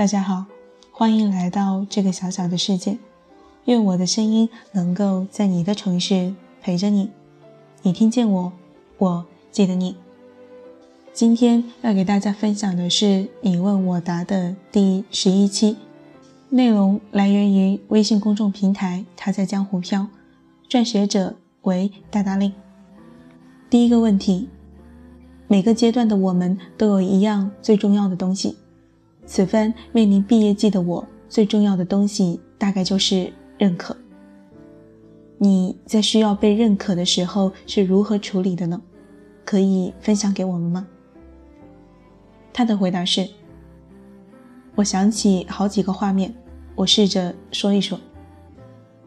大家好，欢迎来到这个小小的世界。愿我的声音能够在你的城市陪着你。你听见我，我记得你。今天要给大家分享的是你问我答的第十一期，内容来源于微信公众平台“他在江湖飘”，撰写者为大大令。第一个问题：每个阶段的我们都有一样最重要的东西。此番面临毕业季的我，最重要的东西大概就是认可。你在需要被认可的时候是如何处理的呢？可以分享给我们吗？他的回答是：我想起好几个画面，我试着说一说。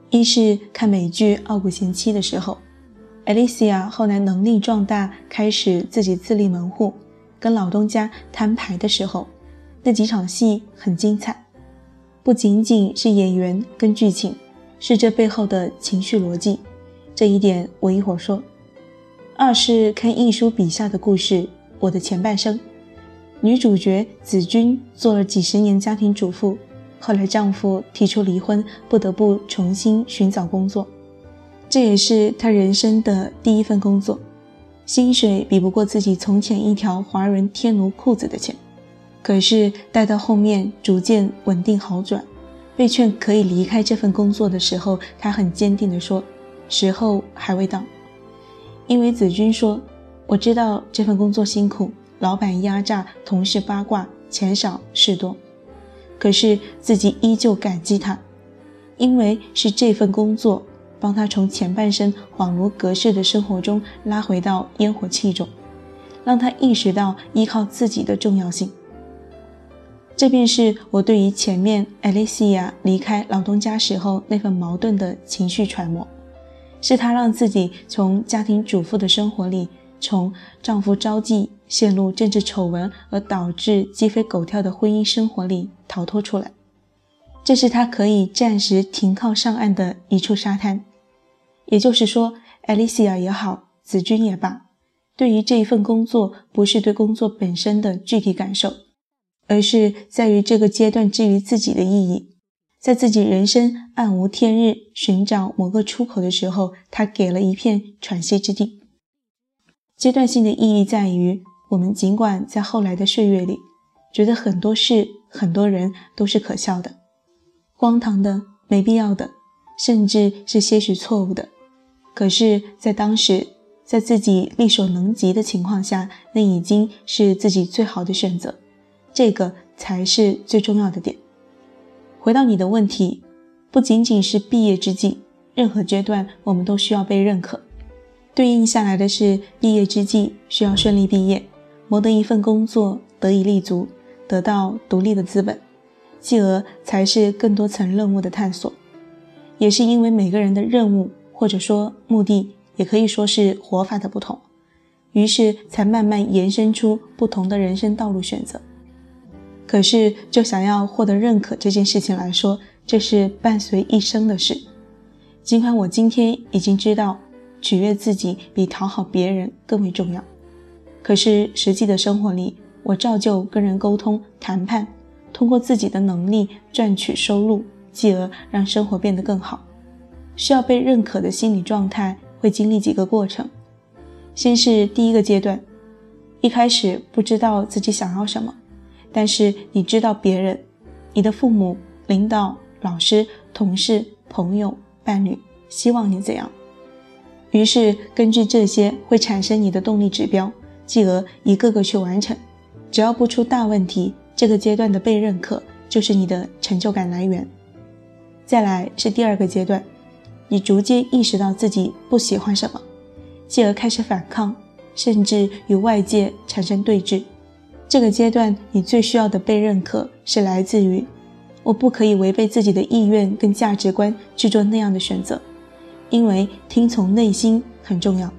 一是看美剧《傲骨贤妻》的时候，Alicia 后来能力壮大，开始自己自立门户，跟老东家摊牌的时候。那几场戏很精彩，不仅仅是演员跟剧情，是这背后的情绪逻辑。这一点我一会儿说。二是看一书笔下的故事《我的前半生》，女主角子君做了几十年家庭主妇，后来丈夫提出离婚，不得不重新寻找工作，这也是她人生的第一份工作，薪水比不过自己从前一条华人天奴裤子的钱。可是待到后面逐渐稳定好转，被劝可以离开这份工作的时候，他很坚定地说：“时候还未到。”因为子君说：“我知道这份工作辛苦，老板压榨，同事八卦，钱少事多。可是自己依旧感激他，因为是这份工作帮他从前半生恍如隔世的生活中拉回到烟火气中，让他意识到依靠自己的重要性。”这便是我对于前面艾丽西亚离开老东家时候那份矛盾的情绪揣摩，是她让自己从家庭主妇的生活里，从丈夫招妓陷入政治丑闻而导致鸡飞狗跳的婚姻生活里逃脱出来，这是她可以暂时停靠上岸的一处沙滩。也就是说，艾丽西亚也好，子君也罢，对于这一份工作，不是对工作本身的具体感受。而是在于这个阶段至于自己的意义，在自己人生暗无天日、寻找某个出口的时候，他给了一片喘息之地。阶段性的意义在于，我们尽管在后来的岁月里，觉得很多事、很多人都是可笑的、荒唐的、没必要的，甚至是些许错误的，可是，在当时，在自己力所能及的情况下，那已经是自己最好的选择。这个才是最重要的点。回到你的问题，不仅仅是毕业之际，任何阶段我们都需要被认可。对应下来的是毕业之际需要顺利毕业，谋得一份工作，得以立足，得到独立的资本，继而才是更多层任务的探索。也是因为每个人的任务或者说目的，也可以说是活法的不同，于是才慢慢延伸出不同的人生道路选择。可是，就想要获得认可这件事情来说，这是伴随一生的事。尽管我今天已经知道，取悦自己比讨好别人更为重要，可是实际的生活里，我照旧跟人沟通、谈判，通过自己的能力赚取收入，继而让生活变得更好。需要被认可的心理状态会经历几个过程。先是第一个阶段，一开始不知道自己想要什么。但是你知道别人，你的父母、领导、老师、同事、朋友、伴侣希望你怎样，于是根据这些会产生你的动力指标，继而一个个去完成。只要不出大问题，这个阶段的被认可就是你的成就感来源。再来是第二个阶段，你逐渐意识到自己不喜欢什么，继而开始反抗，甚至与外界产生对峙。这个阶段，你最需要的被认可是来自于，我不可以违背自己的意愿跟价值观去做那样的选择，因为听从内心很重要。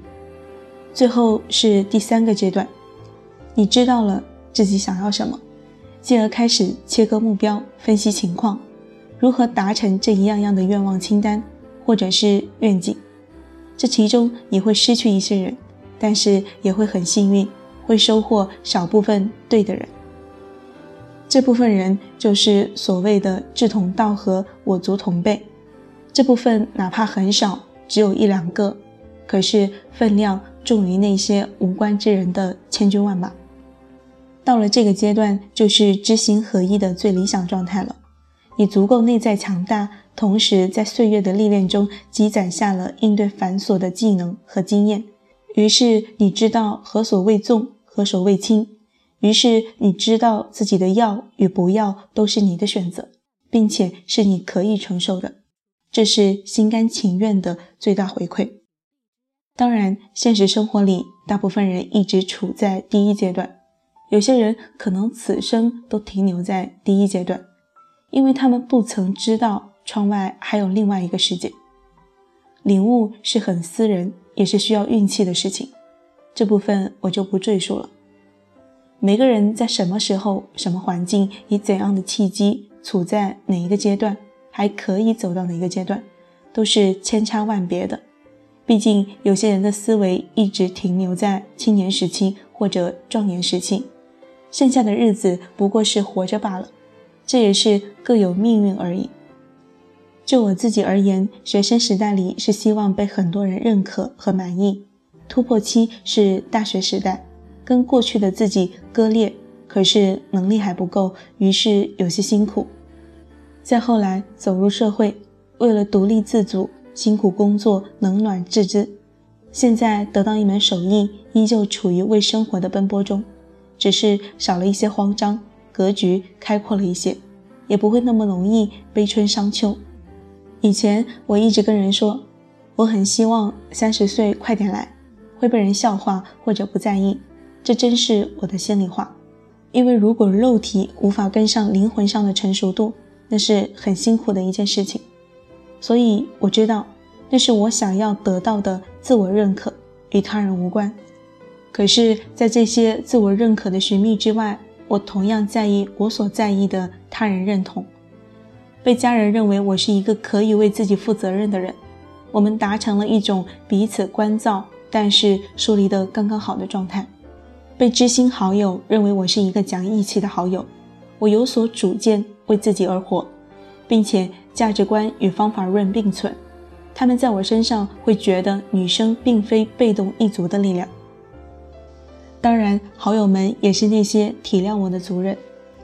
最后是第三个阶段，你知道了自己想要什么，进而开始切割目标，分析情况，如何达成这一样样的愿望清单或者是愿景。这其中你会失去一些人，但是也会很幸运。会收获少部分对的人。这部分人就是所谓的志同道合、我族同辈。这部分哪怕很少，只有一两个，可是分量重于那些无关之人的千军万马。到了这个阶段，就是知行合一的最理想状态了。你足够内在强大，同时在岁月的历练中积攒下了应对繁琐的技能和经验。于是你知道何所谓重，何首未清。于是你知道自己的要与不要都是你的选择，并且是你可以承受的。这是心甘情愿的最大回馈。当然，现实生活里，大部分人一直处在第一阶段，有些人可能此生都停留在第一阶段。因为他们不曾知道窗外还有另外一个世界。领悟是很私人，也是需要运气的事情，这部分我就不赘述了。每个人在什么时候、什么环境、以怎样的契机，处在哪一个阶段，还可以走到哪一个阶段，都是千差万别的。毕竟有些人的思维一直停留在青年时期或者壮年时期，剩下的日子不过是活着罢了。这也是各有命运而已。就我自己而言，学生时代里是希望被很多人认可和满意；突破期是大学时代，跟过去的自己割裂，可是能力还不够，于是有些辛苦。再后来走入社会，为了独立自主，辛苦工作，冷暖自知。现在得到一门手艺，依旧处于为生活的奔波中，只是少了一些慌张。格局开阔了一些，也不会那么容易悲春伤秋。以前我一直跟人说，我很希望三十岁快点来，会被人笑话或者不在意，这真是我的心里话。因为如果肉体无法跟上灵魂上的成熟度，那是很辛苦的一件事情。所以我知道，那是我想要得到的自我认可，与他人无关。可是，在这些自我认可的寻觅之外，我同样在意我所在意的他人认同，被家人认为我是一个可以为自己负责任的人，我们达成了一种彼此关照，但是疏离的刚刚好的状态。被知心好友认为我是一个讲义气的好友，我有所主见，为自己而活，并且价值观与方法论并存，他们在我身上会觉得女生并非被动一族的力量。当然，好友们也是那些体谅我的族人，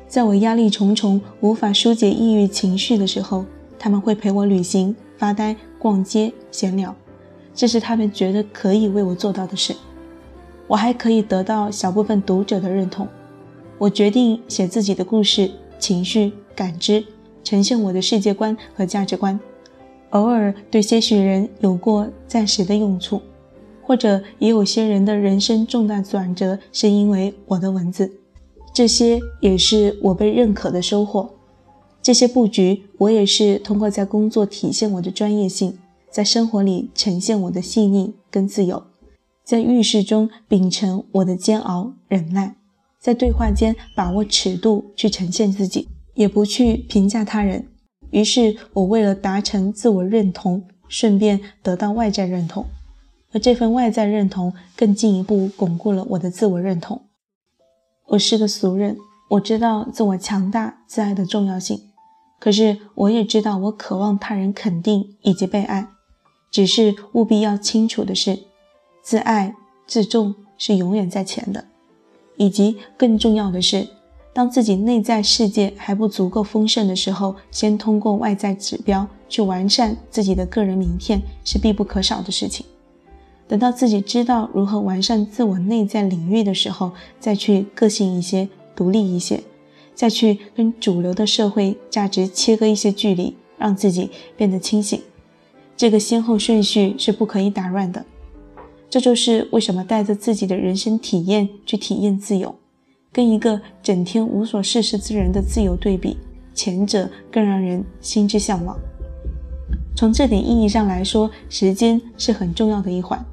在我压力重重、无法疏解抑郁情绪的时候，他们会陪我旅行、发呆、逛街、闲聊，这是他们觉得可以为我做到的事。我还可以得到小部分读者的认同。我决定写自己的故事、情绪、感知，呈现我的世界观和价值观，偶尔对些许人有过暂时的用处。或者也有些人的人生重大转折是因为我的文字，这些也是我被认可的收获。这些布局，我也是通过在工作体现我的专业性，在生活里呈现我的细腻跟自由，在遇事中秉承我的煎熬忍耐，在对话间把握尺度去呈现自己，也不去评价他人。于是我为了达成自我认同，顺便得到外在认同。而这份外在认同，更进一步巩固了我的自我认同。我是个俗人，我知道自我强大、自爱的重要性，可是我也知道我渴望他人肯定以及被爱。只是务必要清楚的是，自爱自重是永远在前的，以及更重要的是，当自己内在世界还不足够丰盛的时候，先通过外在指标去完善自己的个人名片是必不可少的事情。等到自己知道如何完善自我内在领域的时候，再去个性一些、独立一些，再去跟主流的社会价值切割一些距离，让自己变得清醒。这个先后顺序是不可以打乱的。这就是为什么带着自己的人生体验去体验自由，跟一个整天无所事事之人的自由对比，前者更让人心之向往。从这点意义上来说，时间是很重要的一环。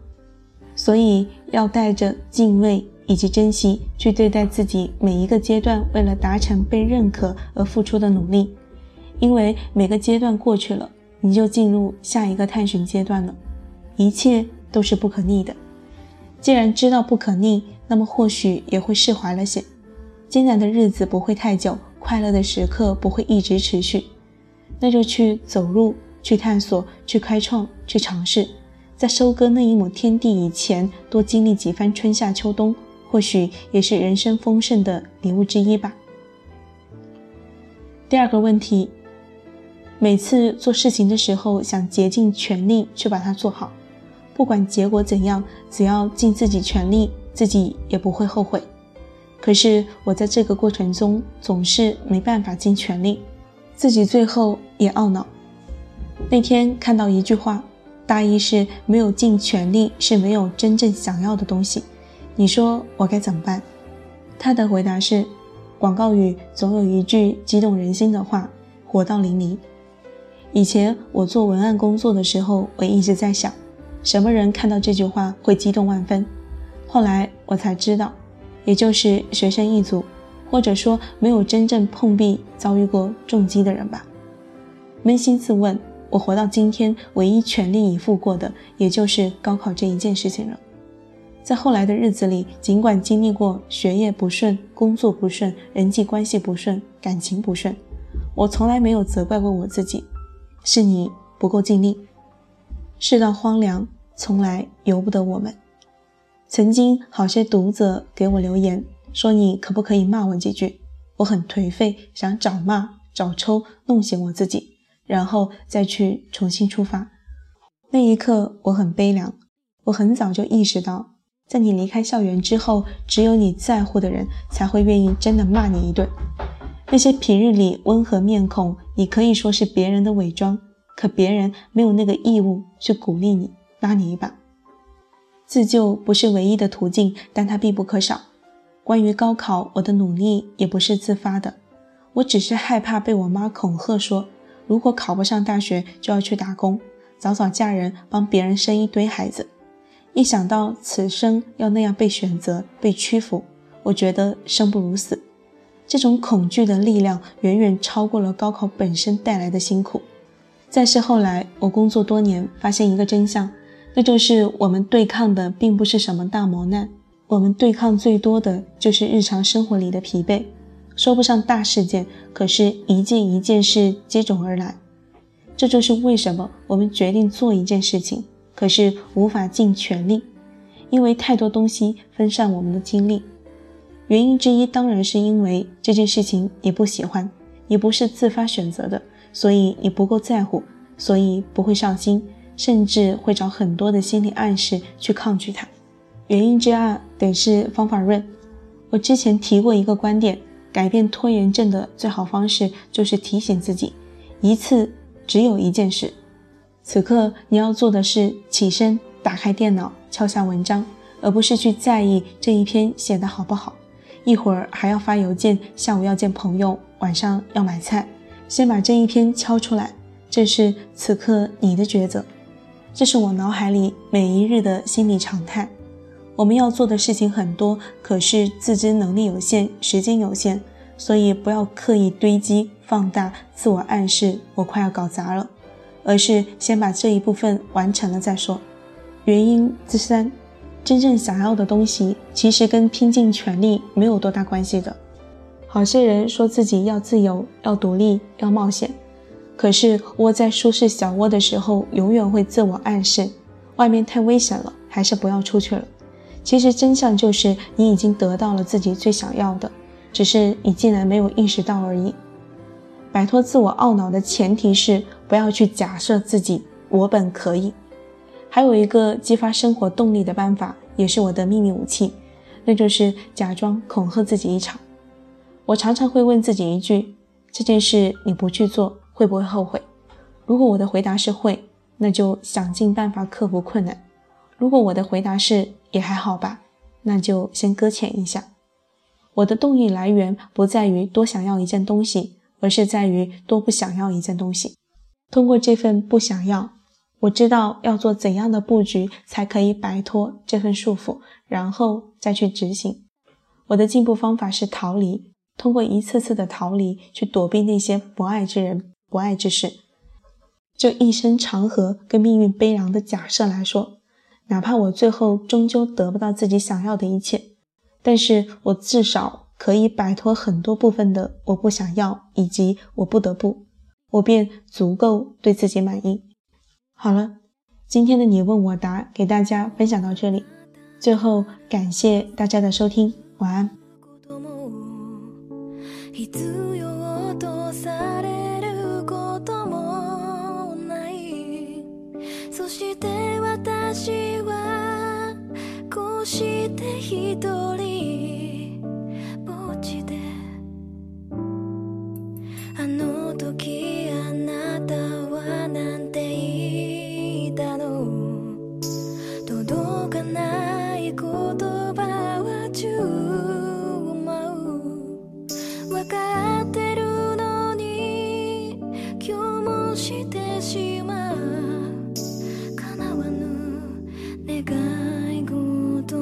所以要带着敬畏以及珍惜去对待自己每一个阶段，为了达成被认可而付出的努力。因为每个阶段过去了，你就进入下一个探寻阶段了，一切都是不可逆的。既然知道不可逆，那么或许也会释怀了些。艰难的日子不会太久，快乐的时刻不会一直持续，那就去走路，去探索，去开创，去尝试。在收割那一亩天地以前，多经历几番春夏秋冬，或许也是人生丰盛的礼物之一吧。第二个问题，每次做事情的时候，想竭尽全力去把它做好，不管结果怎样，只要尽自己全力，自己也不会后悔。可是我在这个过程中总是没办法尽全力，自己最后也懊恼。那天看到一句话。大意是没有尽全力，是没有真正想要的东西。你说我该怎么办？他的回答是：广告语总有一句激动人心的话，活到淋漓。以前我做文案工作的时候，我一直在想，什么人看到这句话会激动万分？后来我才知道，也就是学生一族，或者说没有真正碰壁、遭遇过重击的人吧。扪心自问。我活到今天，唯一全力以赴过的，也就是高考这一件事情了。在后来的日子里，尽管经历过学业不顺、工作不顺、人际关系不顺、感情不顺，我从来没有责怪过我自己，是你不够尽力。世道荒凉，从来由不得我们。曾经好些读者给我留言说：“你可不可以骂我几句？”我很颓废，想找骂、找抽，弄醒我自己。然后再去重新出发。那一刻，我很悲凉。我很早就意识到，在你离开校园之后，只有你在乎的人才会愿意真的骂你一顿。那些平日里温和面孔，你可以说是别人的伪装，可别人没有那个义务去鼓励你、拉你一把。自救不是唯一的途径，但它必不可少。关于高考，我的努力也不是自发的，我只是害怕被我妈恐吓说。如果考不上大学，就要去打工，早早嫁人，帮别人生一堆孩子。一想到此生要那样被选择、被屈服，我觉得生不如死。这种恐惧的力量远远超过了高考本身带来的辛苦。再是后来，我工作多年，发现一个真相，那就是我们对抗的并不是什么大磨难，我们对抗最多的就是日常生活里的疲惫。说不上大事件，可是一件一件事接踵而来。这就是为什么我们决定做一件事情，可是无法尽全力，因为太多东西分散我们的精力。原因之一当然是因为这件事情你不喜欢，你不是自发选择的，所以你不够在乎，所以不会上心，甚至会找很多的心理暗示去抗拒它。原因之二得是方法论。我之前提过一个观点。改变拖延症的最好方式就是提醒自己，一次只有一件事。此刻你要做的是起身，打开电脑，敲下文章，而不是去在意这一篇写的好不好。一会儿还要发邮件，下午要见朋友，晚上要买菜。先把这一篇敲出来，这是此刻你的抉择。这是我脑海里每一日的心理常态。我们要做的事情很多，可是自知能力有限，时间有限，所以不要刻意堆积、放大、自我暗示我快要搞砸了，而是先把这一部分完成了再说。原因之三，真正想要的东西其实跟拼尽全力没有多大关系的。好些人说自己要自由、要独立、要冒险，可是窝在舒适小窝的时候，永远会自我暗示，外面太危险了，还是不要出去了。其实真相就是，你已经得到了自己最想要的，只是你竟然没有意识到而已。摆脱自我懊恼的前提是，不要去假设自己我本可以。还有一个激发生活动力的办法，也是我的秘密武器，那就是假装恐吓自己一场。我常常会问自己一句：这件事你不去做，会不会后悔？如果我的回答是会，那就想尽办法克服困难。如果我的回答是也还好吧，那就先搁浅一下。我的动力来源不在于多想要一件东西，而是在于多不想要一件东西。通过这份不想要，我知道要做怎样的布局才可以摆脱这份束缚，然后再去执行。我的进步方法是逃离，通过一次次的逃离去躲避那些不爱之人、不爱之事。就一生长河跟命运悲凉的假设来说。哪怕我最后终究得不到自己想要的一切，但是我至少可以摆脱很多部分的我不想要以及我不得不，我便足够对自己满意。好了，今天的你问我答给大家分享到这里，最后感谢大家的收听，晚安。わかってるのに今日もしてしまう。叶わぬ願い事。を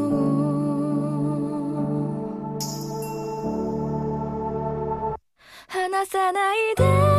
話さないで。